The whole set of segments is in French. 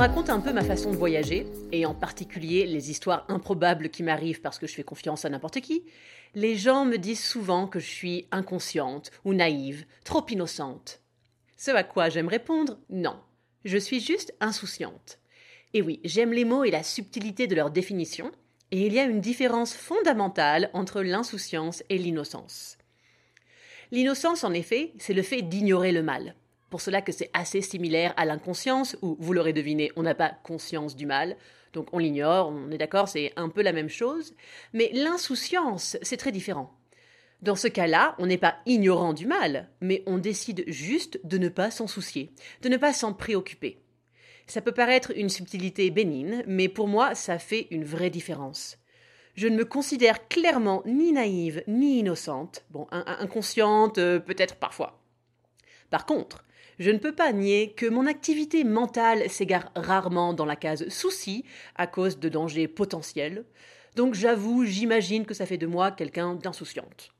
Raconte un peu ma façon de voyager, et en particulier les histoires improbables qui m'arrivent parce que je fais confiance à n'importe qui, les gens me disent souvent que je suis inconsciente ou naïve, trop innocente. Ce à quoi j'aime répondre non, je suis juste insouciante. Et oui, j'aime les mots et la subtilité de leur définition, et il y a une différence fondamentale entre l'insouciance et l'innocence. L'innocence, en effet, c'est le fait d'ignorer le mal. Pour cela que c'est assez similaire à l'inconscience, où, vous l'aurez deviné, on n'a pas conscience du mal, donc on l'ignore, on est d'accord, c'est un peu la même chose. Mais l'insouciance, c'est très différent. Dans ce cas-là, on n'est pas ignorant du mal, mais on décide juste de ne pas s'en soucier, de ne pas s'en préoccuper. Ça peut paraître une subtilité bénigne, mais pour moi, ça fait une vraie différence. Je ne me considère clairement ni naïve ni innocente, bon, in- in- inconsciente euh, peut-être parfois. Par contre, je ne peux pas nier que mon activité mentale s'égare rarement dans la case souci à cause de dangers potentiels, donc j'avoue, j'imagine que ça fait de moi quelqu'un d'insouciante.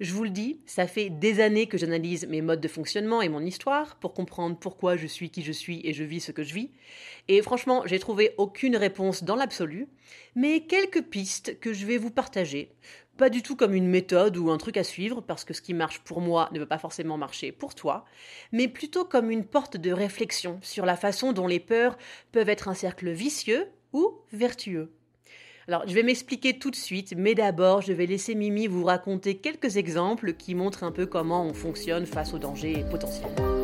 Je vous le dis, ça fait des années que j'analyse mes modes de fonctionnement et mon histoire pour comprendre pourquoi je suis qui je suis et je vis ce que je vis. Et franchement, j'ai trouvé aucune réponse dans l'absolu, mais quelques pistes que je vais vous partager. Pas du tout comme une méthode ou un truc à suivre, parce que ce qui marche pour moi ne va pas forcément marcher pour toi, mais plutôt comme une porte de réflexion sur la façon dont les peurs peuvent être un cercle vicieux ou vertueux. Alors, je vais m'expliquer tout de suite, mais d'abord, je vais laisser Mimi vous raconter quelques exemples qui montrent un peu comment on fonctionne face aux dangers potentiels.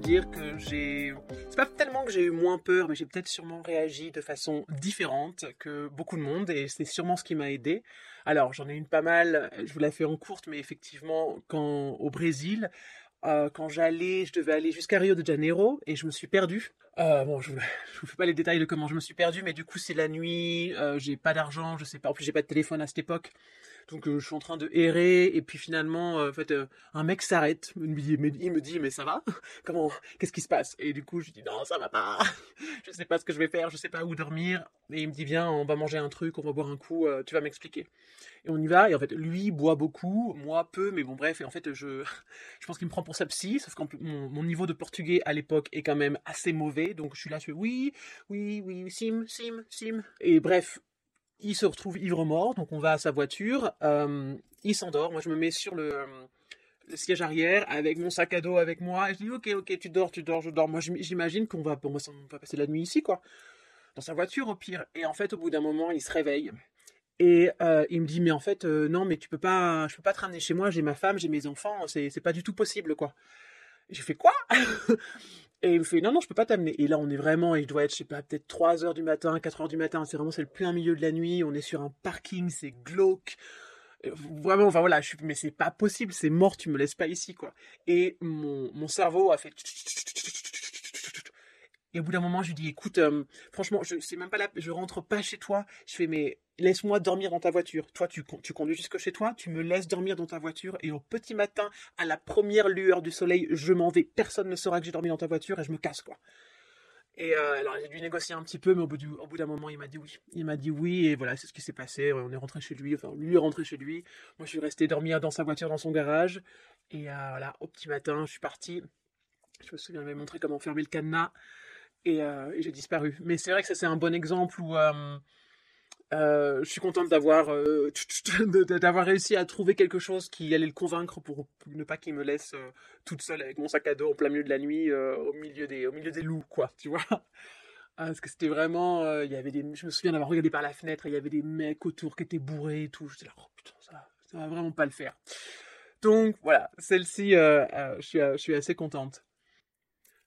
Dire que j'ai. C'est pas tellement que j'ai eu moins peur, mais j'ai peut-être sûrement réagi de façon différente que beaucoup de monde, et c'est sûrement ce qui m'a aidé. Alors, j'en ai une pas mal, je vous la fais en courte, mais effectivement, quand au Brésil, euh, quand j'allais, je devais aller jusqu'à Rio de Janeiro, et je me suis perdu. Euh, bon, je, je vous fais pas les détails de comment je me suis perdu, mais du coup, c'est la nuit, euh, j'ai pas d'argent, je sais pas, en plus, j'ai pas de téléphone à cette époque. Donc euh, je suis en train de errer et puis finalement euh, en fait euh, un mec s'arrête, il me dit mais ça va? Comment qu'est-ce qui se passe? Et du coup je dis non ça va pas. je sais pas ce que je vais faire, je sais pas où dormir. Et il me dit viens on va manger un truc, on va boire un coup, tu vas m'expliquer. Et on y va et en fait lui boit beaucoup, moi peu mais bon bref et en fait je je pense qu'il me prend pour sa psy sauf que mon, mon niveau de portugais à l'époque est quand même assez mauvais. Donc je suis là je fais oui oui oui sim sim sim. Et bref il se retrouve ivre-mort, donc on va à sa voiture, euh, il s'endort, moi je me mets sur le, siège arrière avec mon sac à dos avec moi, et je dis ok ok tu dors, tu dors, je dors, moi j'im- j'imagine qu'on va, ça- on va passer la nuit ici quoi, dans sa voiture au pire, et en fait au bout d'un moment il se réveille, et euh, il me dit mais en fait euh, non mais tu peux pas, je peux pas te ramener chez moi, j'ai ma femme, j'ai mes enfants, c'est pas du tout possible quoi. J'ai fait quoi? Et il me fait non non je peux pas t'amener. Et là on est vraiment, il doit être je sais pas peut-être 3 heures du matin, 4 heures du matin, c'est vraiment c'est le plein milieu de la nuit, on est sur un parking, c'est glauque. Vraiment, enfin voilà, je suis, mais c'est pas possible, c'est mort, tu me laisses pas ici quoi. Et mon, mon cerveau a fait. Et au bout d'un moment, je lui dis, écoute, euh, franchement, je c'est même pas là, je rentre pas chez toi. Je fais, mais laisse-moi dormir dans ta voiture. Toi, tu, tu conduis jusque chez toi, tu me laisses dormir dans ta voiture, et au petit matin, à la première lueur du soleil, je m'en vais. Personne ne saura que j'ai dormi dans ta voiture, et je me casse, quoi. Et euh, alors, j'ai dû négocier un petit peu, mais au bout, du, au bout d'un moment, il m'a dit oui. Il m'a dit oui, et voilà, c'est ce qui s'est passé. On est rentré chez lui, enfin, lui est rentré chez lui. Moi, je suis resté dormir dans sa voiture, dans son garage. Et euh, voilà, au petit matin, je suis parti. Je me souviens, il m'avait montré comment fermer le cadenas. Et, j'ai disparu. Mais c'est vrai que ça c'est un bon exemple où je suis contente d'avoir réussi à trouver quelque chose qui allait le convaincre pour ne pas qu'il me laisse toute seule avec mon sac à dos en plein milieu de la nuit au milieu des au milieu des loups quoi tu vois parce que c'était vraiment, euh, il y avait des, je me souviens d'avoir regardé par la fenêtre, il y avait des mecs autour qui étaient bourrés et tout. J'étais là, oh putain, ça, ça va vraiment pas le faire. Donc voilà, celle-ci, euh, euh, je, suis, je suis assez contente.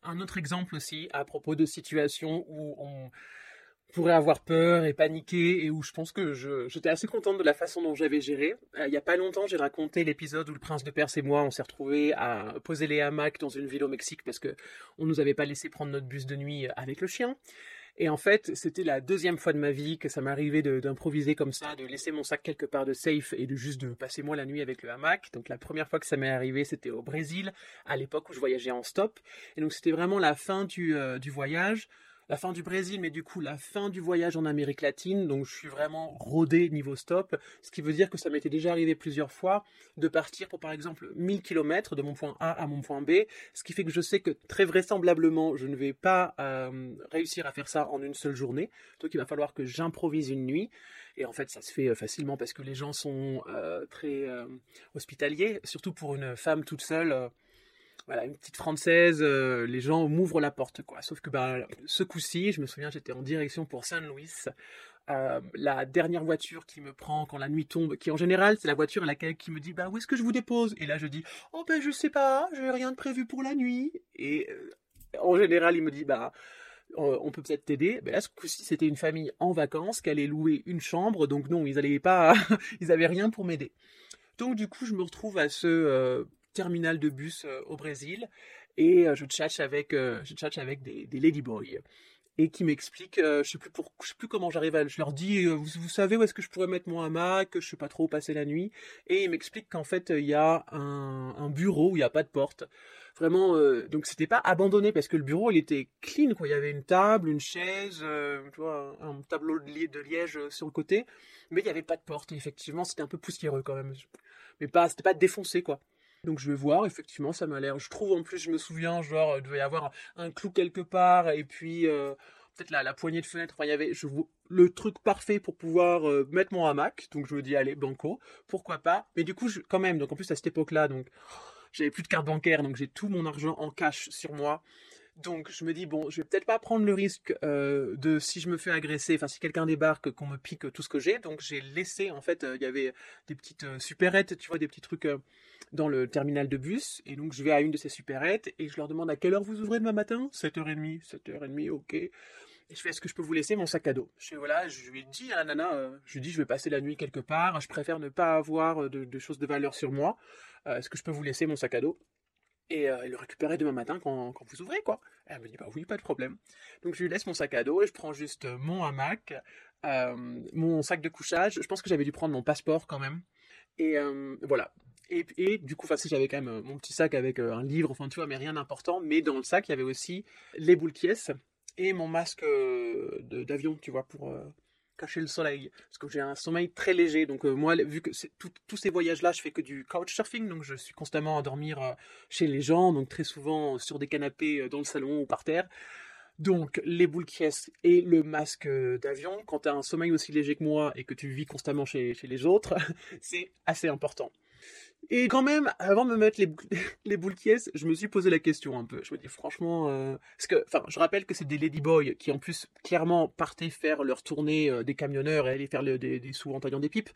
Un autre exemple aussi à propos de situations où on, pourrais avoir peur et paniquer et où je pense que j'étais assez contente de la façon dont j'avais géré. Euh, il n'y a pas longtemps, j'ai raconté l'épisode où le prince de Perse et moi, on s'est retrouvés à poser les hamacs dans une ville au Mexique parce que on nous avait pas laissé prendre notre bus de nuit avec le chien. Et en fait, c'était la deuxième fois de ma vie que ça m'arrivait d'improviser comme ça, de laisser mon sac quelque part de safe et de juste de passer moi la nuit avec le hamac. Donc la première fois que ça m'est arrivé, c'était au Brésil, à l'époque où je voyageais en stop. Et donc c'était vraiment la fin du, euh, du voyage la fin du Brésil, mais du coup la fin du voyage en Amérique latine, donc je suis vraiment rodé niveau stop, ce qui veut dire que ça m'était déjà arrivé plusieurs fois de partir pour par exemple 1000 km de mon point A à mon point B, ce qui fait que je sais que très vraisemblablement je ne vais pas euh, réussir à faire ça en une seule journée, donc il va falloir que j'improvise une nuit, et en fait ça se fait euh, facilement parce que les gens sont euh, très hospitaliers, surtout pour une femme toute seule voilà, une petite française, euh, les gens m'ouvrent la porte, quoi. Sauf que bah, ce coup-ci, je me souviens, j'étais en direction pour Saint-Louis. Euh, la dernière voiture qui me prend quand la nuit tombe, qui en général c'est la voiture à laquelle qui me dit bah où est-ce que je vous dépose? Et là je dis oh ben je sais pas, j'ai rien de prévu pour la nuit et euh, en général il me dit bah on peut peut-être t'aider. Ben là, ce coup-ci, c'était une famille en vacances qui allait louer une chambre, donc non, ils allaient pas, ils rien pour m'aider. Donc du coup, je me retrouve à ce terminal de bus euh, au Brésil et euh, je chatte avec, euh, je avec des, des ladyboys et qui m'expliquent, je sais plus pour, je sais plus comment j'arrive à, je leur dis, vous, savez où est-ce que je pourrais mettre mon hamac, je sais pas trop où passer la nuit, et ils m'expliquent qu'en fait il y a un, bureau où il n'y a pas de porte. Vraiment, donc c'était pas abandonné parce que le bureau il était clean quoi, il y avait une table, une chaise, un, tableau de, de, liège sur le côté, mais il n'y avait pas de porte. Et effectivement, c'était un peu poussiéreux quand même, mais pas, c'était pas défoncé quoi. Donc je vais voir, effectivement, ça m'a l'air. Je trouve en plus, je me souviens, genre, il devait y avoir un clou quelque part, et puis euh, peut-être la, poignée de fenêtre. Enfin, il y avait le truc parfait pour pouvoir euh, mettre mon hamac. Donc je me dis, allez, banco, pourquoi pas. Mais du coup, quand même, donc en plus à cette époque-là, donc j'avais plus de carte bancaire, donc j'ai tout mon argent en cash sur moi. Donc je me dis bon, je vais peut-être pas prendre le risque euh, de si je me fais agresser, enfin si quelqu'un débarque, qu'on me pique tout ce que j'ai. Donc j'ai laissé en fait, il y avait des petites supérettes, tu vois, des petits trucs dans le terminal de bus. Et donc, je vais à une de ces supérettes et je leur demande à quelle heure vous ouvrez demain matin? 7h30. 7h30, ok. Et je fais, est-ce que je peux vous laisser mon sac à dos? Je voilà, je lui dis à la nana, euh, je lui dis, je vais passer la nuit quelque part, je préfère ne pas avoir de, choses de valeur sur moi. Euh, est-ce que je peux vous laisser mon sac à dos? Et, euh, le récupérer demain matin quand, quand vous ouvrez, quoi. elle me dit, bah oui, pas de problème. Donc je lui laisse mon sac à dos et je prends juste mon hamac, mon sac de couchage. Je pense que j'avais dû prendre mon passeport quand même. Et voilà, et, du coup, si j'avais quand même euh, mon petit sac avec euh, un livre, enfin, tu mais rien d'important. Mais dans le sac, il y avait aussi les boules et mon masque euh, d'avion, tu vois, pour cacher le soleil. Parce que j'ai un sommeil très léger. Donc, moi, vu que tous ces voyages-là, je fais que du couchsurfing. Donc, je suis constamment à dormir chez les gens. Donc, très souvent sur des canapés dans le salon ou par terre. Donc, les boules qui et le masque d'avion, quand tu as un sommeil aussi léger que moi et que tu vis constamment chez, chez les autres, c'est assez important. Et quand même, avant de me mettre les, les boules qui je me suis posé la question un peu. Je me dis franchement, euh, parce que, enfin, je rappelle que c'est des ladyboys qui en plus clairement partaient faire leur tournée euh, des camionneurs et aller faire des, sous en taillant des pipes.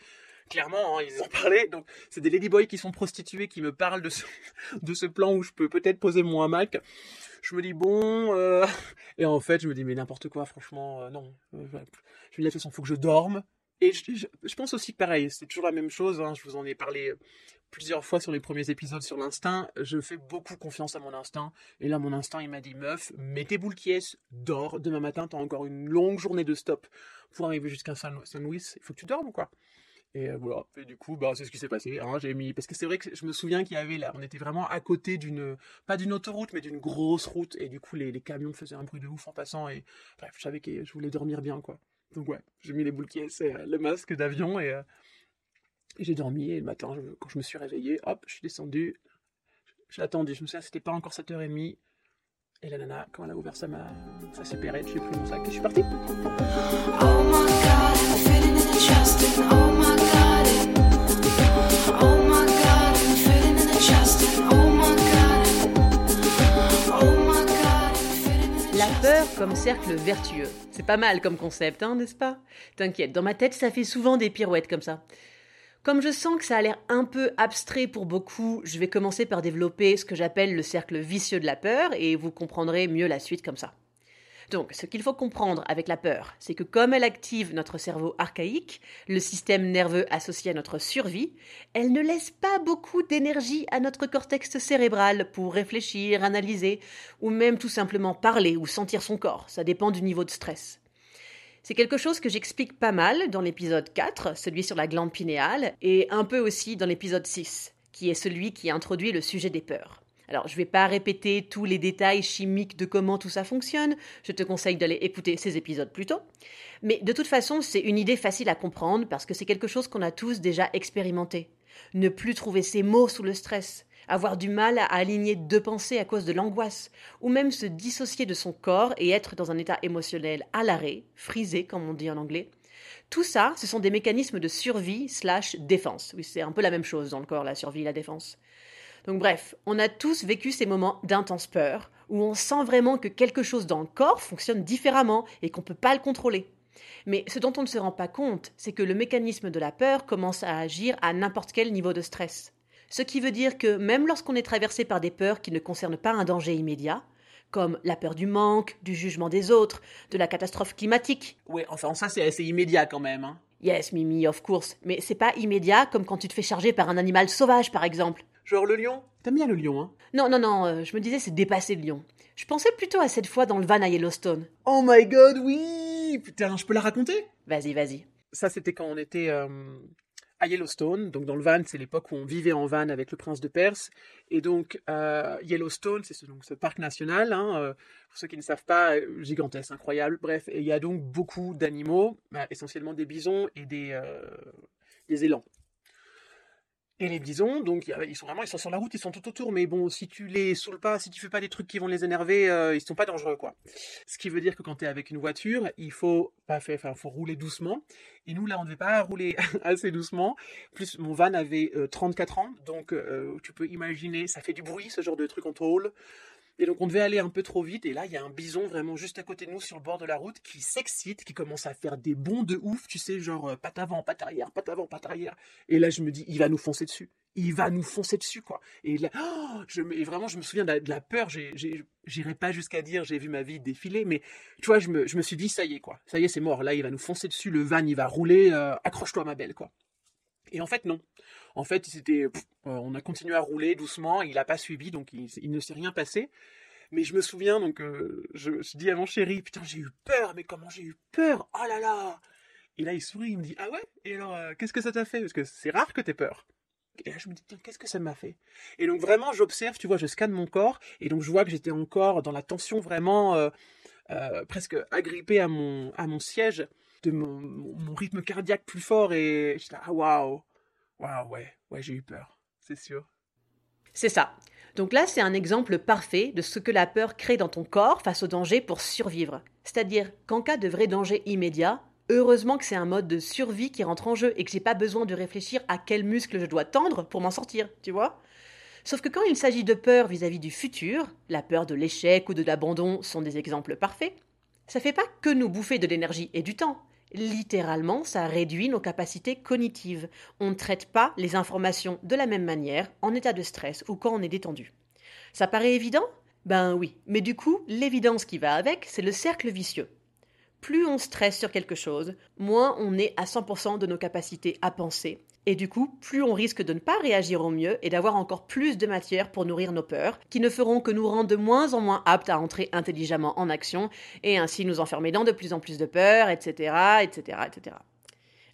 Clairement, hein, ils en parlaient. Donc, c'est des ladyboys qui sont prostituées qui me parlent de ce, plan où je peux peut-être poser mon hamac. Je me dis bon, euh... et en fait, je me dis mais n'importe quoi, franchement, non. je me dis de toute façon, faut que je dorme. Et je, pense aussi que pareil, c'est toujours la même chose. Hein, je vous en ai parlé plusieurs fois sur les premiers épisodes sur l'instinct, je fais beaucoup confiance à mon instinct. Et là, mon instinct, il m'a dit, meuf, mets tes boules qui est, dors. Demain matin, t'as encore une longue journée de stop pour arriver jusqu'à Saint-Louis. Il faut que tu dormes, quoi? Et euh, voilà. Et du coup, bah, c'est ce qui s'est passé. Hein. J'ai mis, parce que c'est vrai que je me souviens qu'il y avait là, on était vraiment à côté d'une, pas d'une autoroute, mais d'une grosse route. Et du coup, les, les, camions faisaient un bruit de ouf en passant. Et bref, je savais que je voulais dormir bien, quoi. Donc ouais, j'ai mis les boules qui euh, le masque d'avion et, euh, j'ai dormi et le matin, quand je me suis réveillé, hop, je suis descendu. J'ai attendu, je me souviens, c'était pas encore 7h30. Et la nana, quand elle a ouvert sa, ma... sa supérette, j'ai pris mon sac et je suis parti. Oh my god, comme cercle vertueux. C'est pas mal comme concept, hein, n'est-ce pas? T'inquiète, dans ma tête, ça fait souvent des pirouettes comme ça. Comme je sens que ça a l'air un peu abstrait pour beaucoup, je vais commencer par développer ce que j'appelle le cercle vicieux de la peur et vous comprendrez mieux la suite comme ça. Donc, ce qu'il faut comprendre avec la peur, c'est que comme elle active notre cerveau archaïque, le système nerveux associé à notre survie, elle ne laisse pas beaucoup d'énergie à notre cortex cérébral pour réfléchir, analyser, ou même tout simplement parler ou sentir son corps. Ça dépend du niveau de stress. C'est quelque chose que j'explique pas mal dans l'épisode 4, celui sur la glande pinéale, et un peu aussi dans l'épisode 6, qui est celui qui introduit le sujet des peurs. Alors, je ne vais pas répéter tous les détails chimiques de comment tout ça fonctionne, je te conseille d'aller écouter ces épisodes plus tôt. Mais de toute façon, c'est une idée facile à comprendre parce que c'est quelque chose qu'on a tous déjà expérimenté. Ne plus trouver ses mots sous le stress, avoir du mal à aligner deux pensées à cause de l'angoisse, ou même se dissocier de son corps et être dans un état émotionnel à l'arrêt, frisé comme on dit en anglais. Tout ça, ce sont des mécanismes de survie slash défense. Oui, c'est un peu la même chose dans le corps, la survie et la défense. Donc bref, on a tous vécu ces moments d'intense peur, où on sent vraiment que quelque chose dans le corps fonctionne différemment et qu'on ne peut pas le contrôler. Mais ce dont on ne se rend pas compte, c'est que le mécanisme de la peur commence à agir à n'importe quel niveau de stress. Ce qui veut dire que même lorsqu'on est traversé par des peurs qui ne concernent pas un danger immédiat, comme la peur du manque, du jugement des autres, de la catastrophe climatique. Ouais, enfin, ça, c'est assez immédiat quand même. Hein. Yes, Mimi, of course, mais c'est pas immédiat comme quand tu te fais charger par un animal sauvage, par exemple. Genre le lion T'aimes bien le lion, hein? Non, non, non, euh, je me disais c'est dépassé le lion. Je pensais plutôt à cette fois dans le van à Yellowstone. Oh my god, oui Putain, je peux la raconter? Vas-y, vas-y. Ça, c'était quand on était euh, à Yellowstone. Donc, dans le van, c'est l'époque où on vivait en van avec le prince de Perse. Et donc, euh, Yellowstone, c'est ce, donc, ce parc national, hein, euh, pour ceux qui ne savent pas, gigantesque, incroyable. Bref, et il y a donc beaucoup d'animaux, bah, essentiellement des bisons et des, euh, des élans. Et les bisons, donc ils sont vraiment, ils sont sur la route, ils sont tout autour, mais bon, si tu les saoules pas, si tu fais pas des trucs qui vont les énerver, euh, ils sont pas dangereux, quoi. Ce qui veut dire que quand tu es avec une voiture, il faut pas faire, enfin, faut rouler doucement. Et nous, là, on ne devait pas rouler assez doucement. Plus, mon van avait euh, 34 ans, donc euh, tu peux imaginer, ça fait du bruit, ce genre de truc en tôle. Et donc, on devait aller un peu trop vite. Et là, il y a un bison vraiment juste à côté de nous, sur le bord de la route, qui s'excite, qui commence à faire des bonds de ouf, tu sais, genre euh, patte avant, patte arrière, patte avant, patte arrière. Et là, je me dis, il va nous foncer dessus. Il va nous foncer dessus, quoi. Et là, oh, je et vraiment, je me souviens de la, de la peur. J'irai pas jusqu'à dire, j'ai vu ma vie défiler, mais tu vois, je me, je me suis dit, ça y est, quoi. Ça y est, c'est mort. Là, il va nous foncer dessus. Le van, il va rouler. euh, accroche-toi, ma belle, quoi. Et en fait, non. En fait, c'était, euh, on a continué à rouler doucement. Il n'a pas suivi, donc il, ne s'est rien passé. Mais je me souviens, donc, euh, je, dis à mon chéri, putain, j'ai eu peur, mais comment j'ai eu peur? Oh là là Et là, il sourit, il me dit, ah ouais? Et alors, euh, qu'est-ce que ça t'a fait Parce que c'est rare que t'aies peur. Et là, je me dis, tiens, qu'est-ce que ça m'a fait Et donc, vraiment, j'observe, tu vois, je scanne mon corps, et donc, je vois que j'étais encore dans la tension vraiment presque agrippée à mon, à mon siège, de mon rythme cardiaque plus fort, et j'étais là, ah waouh Waouh, ouais, ouais, j'ai eu peur, c'est sûr. C'est ça. Donc là, c'est un exemple parfait de ce que la peur crée dans ton corps face au danger pour survivre. C'est-à-dire qu'en cas de vrai danger immédiat, heureusement que c'est un mode de survie qui rentre en jeu et que j'ai pas besoin de réfléchir à quel muscle je dois tendre pour m'en sortir, tu vois? Sauf que quand il s'agit de peur vis-à-vis du futur, la peur de l'échec ou de l'abandon sont des exemples parfaits, ça fait pas que nous bouffer de l'énergie et du temps. Littéralement, ça réduit nos capacités cognitives. On ne traite pas les informations de la même manière en état de stress ou quand on est détendu. Ça paraît évident? Ben oui, mais du coup, l'évidence qui va avec, c'est le cercle vicieux. Plus on stresse sur quelque chose, moins on est à 100% de nos capacités à penser, et du coup, plus on risque de ne pas réagir au mieux et d'avoir encore plus de matière pour nourrir nos peurs, qui ne feront que nous rendre de moins en moins aptes à entrer intelligemment en action, et ainsi nous enfermer dans de plus en plus de peurs, etc., etc., etc.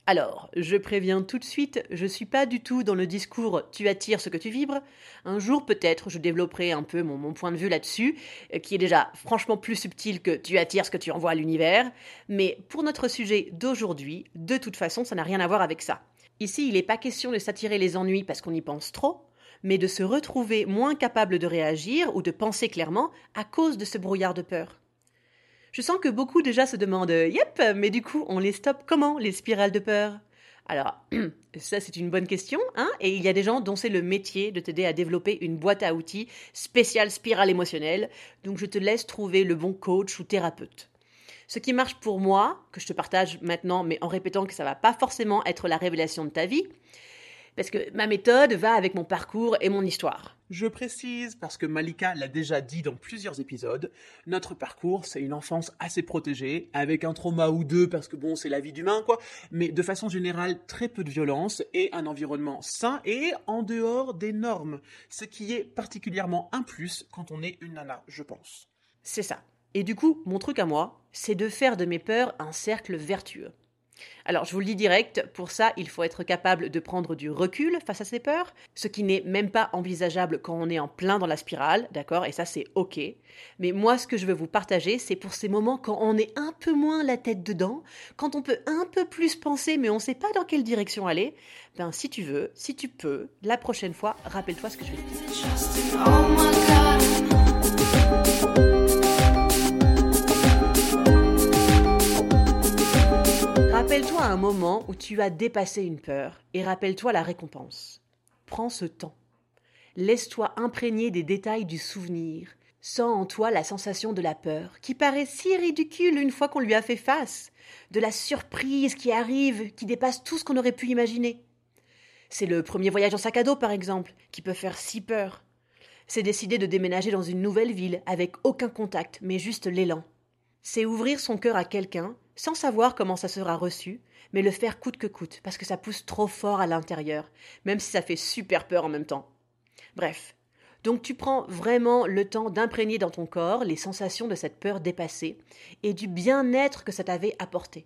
Alors, je préviens tout de suite, je suis pas du tout dans le discours tu attires ce que tu vibres. Un jour peut-être je développerai un peu mon, mon point de vue là-dessus, euh, qui est déjà franchement plus subtil que tu attires ce que tu envoies à l'univers. Mais pour notre sujet d'aujourd'hui, de toute façon, ça n'a rien à voir avec ça. Ici, il n'est pas question de s'attirer les ennuis parce qu'on y pense trop. mais de se retrouver moins capable de réagir ou de penser clairement à cause de ce brouillard de peur. Je sens que beaucoup déjà se demandent Yep, mais du coup, on les stoppe comment, les spirales de peur? Alors, ça c'est une bonne question, hein Et il y a des gens dont c'est le métier de t'aider à développer une boîte à outils spéciale spirale émotionnelle, donc je te laisse trouver le bon coach ou thérapeute. Ce qui marche pour moi, que je te partage maintenant, mais en répétant que ça va pas forcément être la révélation de ta vie, parce que ma méthode va avec mon parcours et mon histoire. Je précise, parce que Malika l'a déjà dit dans plusieurs épisodes, notre parcours, c'est une enfance assez protégée, avec un trauma ou deux, parce que bon, c'est la vie d'humain, quoi, mais de façon générale, très peu de violence et un environnement sain et en dehors des normes, ce qui est particulièrement un plus quand on est une nana, je pense. C'est ça. Et du coup, mon truc à moi, c'est de faire de mes peurs un cercle vertueux. Alors, je vous le dis direct, pour ça, il faut être capable de prendre du recul face à ses peurs, ce qui n'est même pas envisageable quand on est en plein dans la spirale, d'accord? Et ça, c'est ok. Mais moi, ce que je veux vous partager, c'est pour ces moments quand on est un peu moins la tête dedans, quand on peut un peu plus penser, mais on ne sait pas dans quelle direction aller. Ben, si tu veux, si tu peux, la prochaine fois, rappelle-toi ce que je vais te dire. Un moment où tu as dépassé une peur et rappelle-toi la récompense. Prends ce temps. Laisse-toi imprégner des détails du souvenir. Sens en toi la sensation de la peur, qui paraît si ridicule une fois qu'on lui a fait face, de la surprise qui arrive, qui dépasse tout ce qu'on aurait pu imaginer. C'est le premier voyage en sac à dos, par exemple, qui peut faire si peur. C'est décider de déménager dans une nouvelle ville avec aucun contact, mais juste l'élan. C'est ouvrir son cœur à quelqu'un sans savoir comment ça sera reçu, mais le faire coûte que coûte, parce que ça pousse trop fort à l'intérieur, même si ça fait super peur en même temps. Bref. Donc tu prends vraiment le temps d'imprégner dans ton corps les sensations de cette peur dépassée et du bien-être que ça t'avait apporté.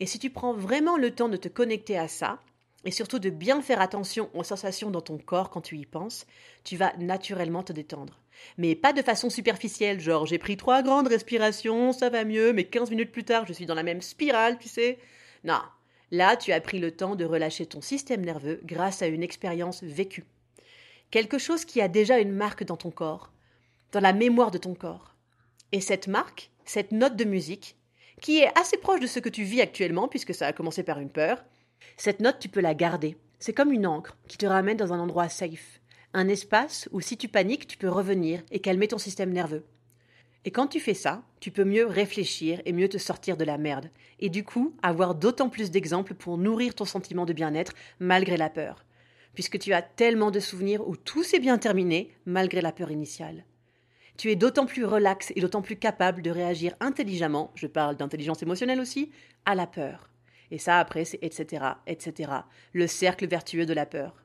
Et si tu prends vraiment le temps de te connecter à ça, et surtout de bien faire attention aux sensations dans ton corps quand tu y penses, tu vas naturellement te détendre. Mais pas de façon superficielle, genre j'ai pris trois grandes respirations, ça va mieux, mais 15 minutes plus tard je suis dans la même spirale, tu sais. Non, là tu as pris le temps de relâcher ton système nerveux grâce à une expérience vécue. Quelque chose qui a déjà une marque dans ton corps, dans la mémoire de ton corps. Et cette marque, cette note de musique, qui est assez proche de ce que tu vis actuellement, puisque ça a commencé par une peur, cette note, tu peux la garder. C'est comme une encre qui te ramène dans un endroit safe, un espace où si tu paniques, tu peux revenir et calmer ton système nerveux. Et quand tu fais ça, tu peux mieux réfléchir et mieux te sortir de la merde, et du coup avoir d'autant plus d'exemples pour nourrir ton sentiment de bien-être malgré la peur, puisque tu as tellement de souvenirs où tout s'est bien terminé malgré la peur initiale. Tu es d'autant plus relax et d'autant plus capable de réagir intelligemment, je parle d'intelligence émotionnelle aussi, à la peur. Et ça, après, c'est etc., etc. Le cercle vertueux de la peur.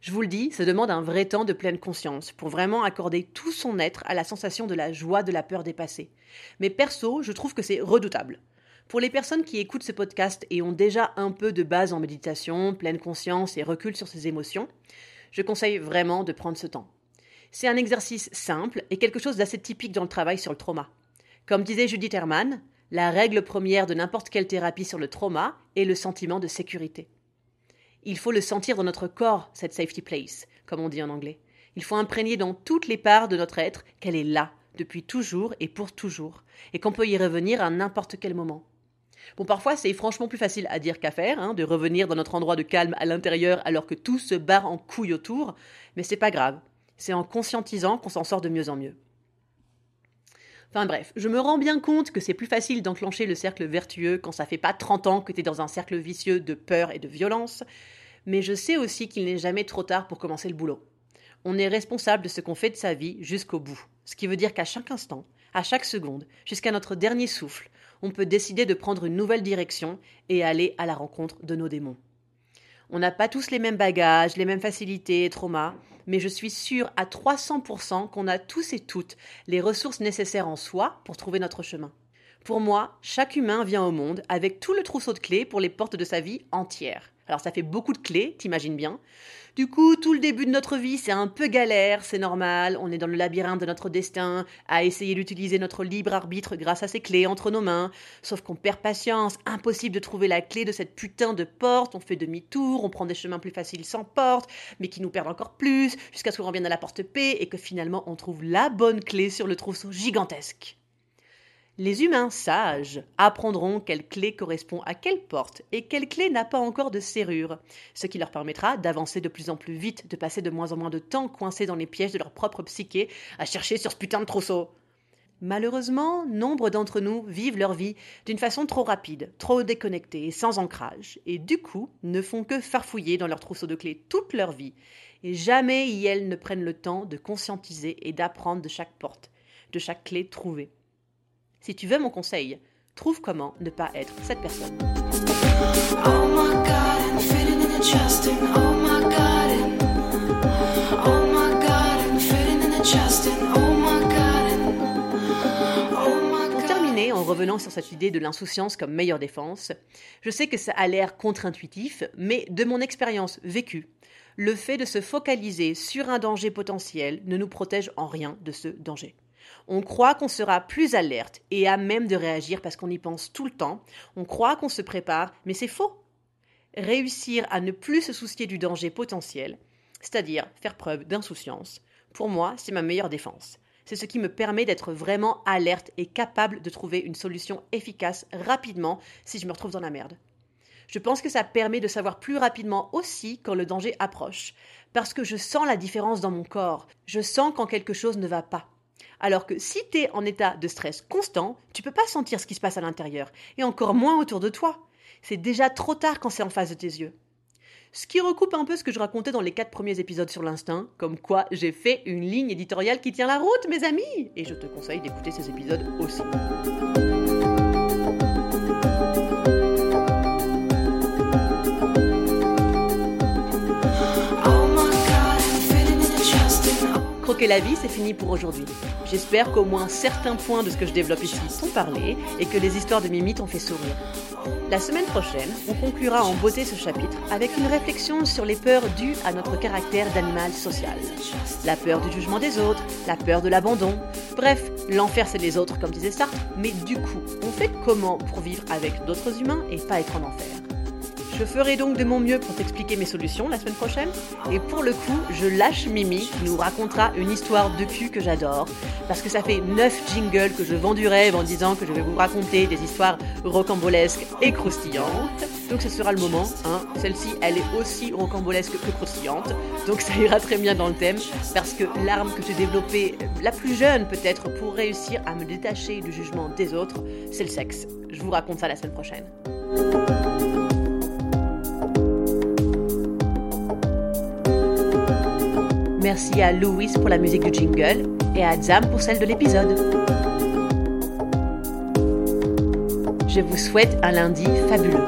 Je vous le dis, ça demande un vrai temps de pleine conscience pour vraiment accorder tout son être à la sensation de la joie de la peur dépassée. Mais perso, je trouve que c'est redoutable. Pour les personnes qui écoutent ce podcast et ont déjà un peu de base en méditation, pleine conscience et recul sur ses émotions, je conseille vraiment de prendre ce temps. C'est un exercice simple et quelque chose d'assez typique dans le travail sur le trauma. Comme disait Judith Herman, la règle première de n'importe quelle thérapie sur le trauma est le sentiment de sécurité. Il faut le sentir dans notre corps, cette safety place, comme on dit en anglais. Il faut imprégner dans toutes les parts de notre être qu'elle est là, depuis toujours et pour toujours, et qu'on peut y revenir à n'importe quel moment. Bon, parfois c'est franchement plus facile à dire qu'à faire, hein, de revenir dans notre endroit de calme à l'intérieur alors que tout se barre en couille autour, mais c'est pas grave. C'est en conscientisant qu'on s'en sort de mieux en mieux. Enfin bref, je me rends bien compte que c'est plus facile d'enclencher le cercle vertueux quand ça fait pas 30 ans que tu es dans un cercle vicieux de peur et de violence, mais je sais aussi qu'il n'est jamais trop tard pour commencer le boulot. On est responsable de ce qu'on fait de sa vie jusqu'au bout, ce qui veut dire qu'à chaque instant, à chaque seconde, jusqu'à notre dernier souffle, on peut décider de prendre une nouvelle direction et aller à la rencontre de nos démons. On n'a pas tous les mêmes bagages, les mêmes facilités et traumas, mais je suis sûre à 300% qu'on a tous et toutes les ressources nécessaires en soi pour trouver notre chemin. Pour moi, chaque humain vient au monde avec tout le trousseau de clés pour les portes de sa vie entière. Alors ça fait beaucoup de clés, t'imagines bien. Du coup, tout le début de notre vie, c'est un peu galère, c'est normal, on est dans le labyrinthe de notre destin, à essayer d'utiliser notre libre arbitre grâce à ces clés entre nos mains, sauf qu'on perd patience, impossible de trouver la clé de cette putain de porte, on fait demi-tour, on prend des chemins plus faciles sans porte, mais qui nous perdent encore plus, jusqu'à ce qu'on revienne à la porte P et que finalement on trouve la bonne clé sur le trousseau gigantesque. Les humains sages apprendront quelle clé correspond à quelle porte et quelle clé n'a pas encore de serrure, ce qui leur permettra d'avancer de plus en plus vite, de passer de moins en moins de temps coincés dans les pièges de leur propre psyché à chercher sur ce putain de trousseau. Malheureusement, nombre d'entre nous vivent leur vie d'une façon trop rapide, trop déconnectée et sans ancrage, et du coup ne font que farfouiller dans leur trousseau de clés toute leur vie, et jamais elles ne prennent le temps de conscientiser et d'apprendre de chaque porte, de chaque clé trouvée. Si tu veux mon conseil, trouve comment ne pas être cette personne. Oh oh oh Pour terminer, en revenant sur cette idée de l'insouciance comme meilleure défense, je sais que ça a l'air contre-intuitif, mais de mon expérience vécue, le fait de se focaliser sur un danger potentiel ne nous protège en rien de ce danger. On croit qu'on sera plus alerte et à même de réagir parce qu'on y pense tout le temps. On croit qu'on se prépare, mais c'est faux. Réussir à ne plus se soucier du danger potentiel, c'est-à-dire faire preuve d'insouciance, pour moi, c'est ma meilleure défense. C'est ce qui me permet d'être vraiment alerte et capable de trouver une solution efficace rapidement si je me retrouve dans la merde. Je pense que ça permet de savoir plus rapidement aussi quand le danger approche, parce que je sens la différence dans mon corps, je sens quand quelque chose ne va pas. Alors que si tu es en état de stress constant, tu peux pas sentir ce qui se passe à l'intérieur, et encore moins autour de toi. C'est déjà trop tard quand c'est en face de tes yeux. Ce qui recoupe un peu ce que je racontais dans les quatre premiers épisodes sur l'instinct, comme quoi j'ai fait une ligne éditoriale qui tient la route, mes amis Et je te conseille d'écouter ces épisodes aussi. La vie, c'est fini pour aujourd'hui. J'espère qu'au moins certains points de ce que je développe ici t'ont parlé et que les histoires de Mimi t'ont fait sourire. La semaine prochaine, on conclura en beauté ce chapitre avec une réflexion sur les peurs dues à notre caractère d'animal social. La peur du jugement des autres, la peur de l'abandon. Bref, l'enfer c'est les autres comme disait Sartre, mais du coup, on fait comment pour vivre avec d'autres humains et pas être en enfer? Je ferai donc de mon mieux pour t'expliquer mes solutions la semaine prochaine. Et pour le coup, je lâche Mimi qui nous racontera une histoire de cul que j'adore. Parce que ça fait 9 jingles que je vends du rêve en disant que je vais vous raconter des histoires rocambolesques et croustillantes. Donc ce sera le moment. Hein. Celle-ci, elle est aussi rocambolesque que croustillante. Donc ça ira très bien dans le thème. Parce que l'arme que j'ai développée, euh, la plus jeune peut-être, pour réussir à me détacher du jugement des autres, c'est le sexe. Je vous raconte ça la semaine prochaine. Merci à Louis pour la musique du jingle et à Zam pour celle de l'épisode. Je vous souhaite un lundi fabuleux.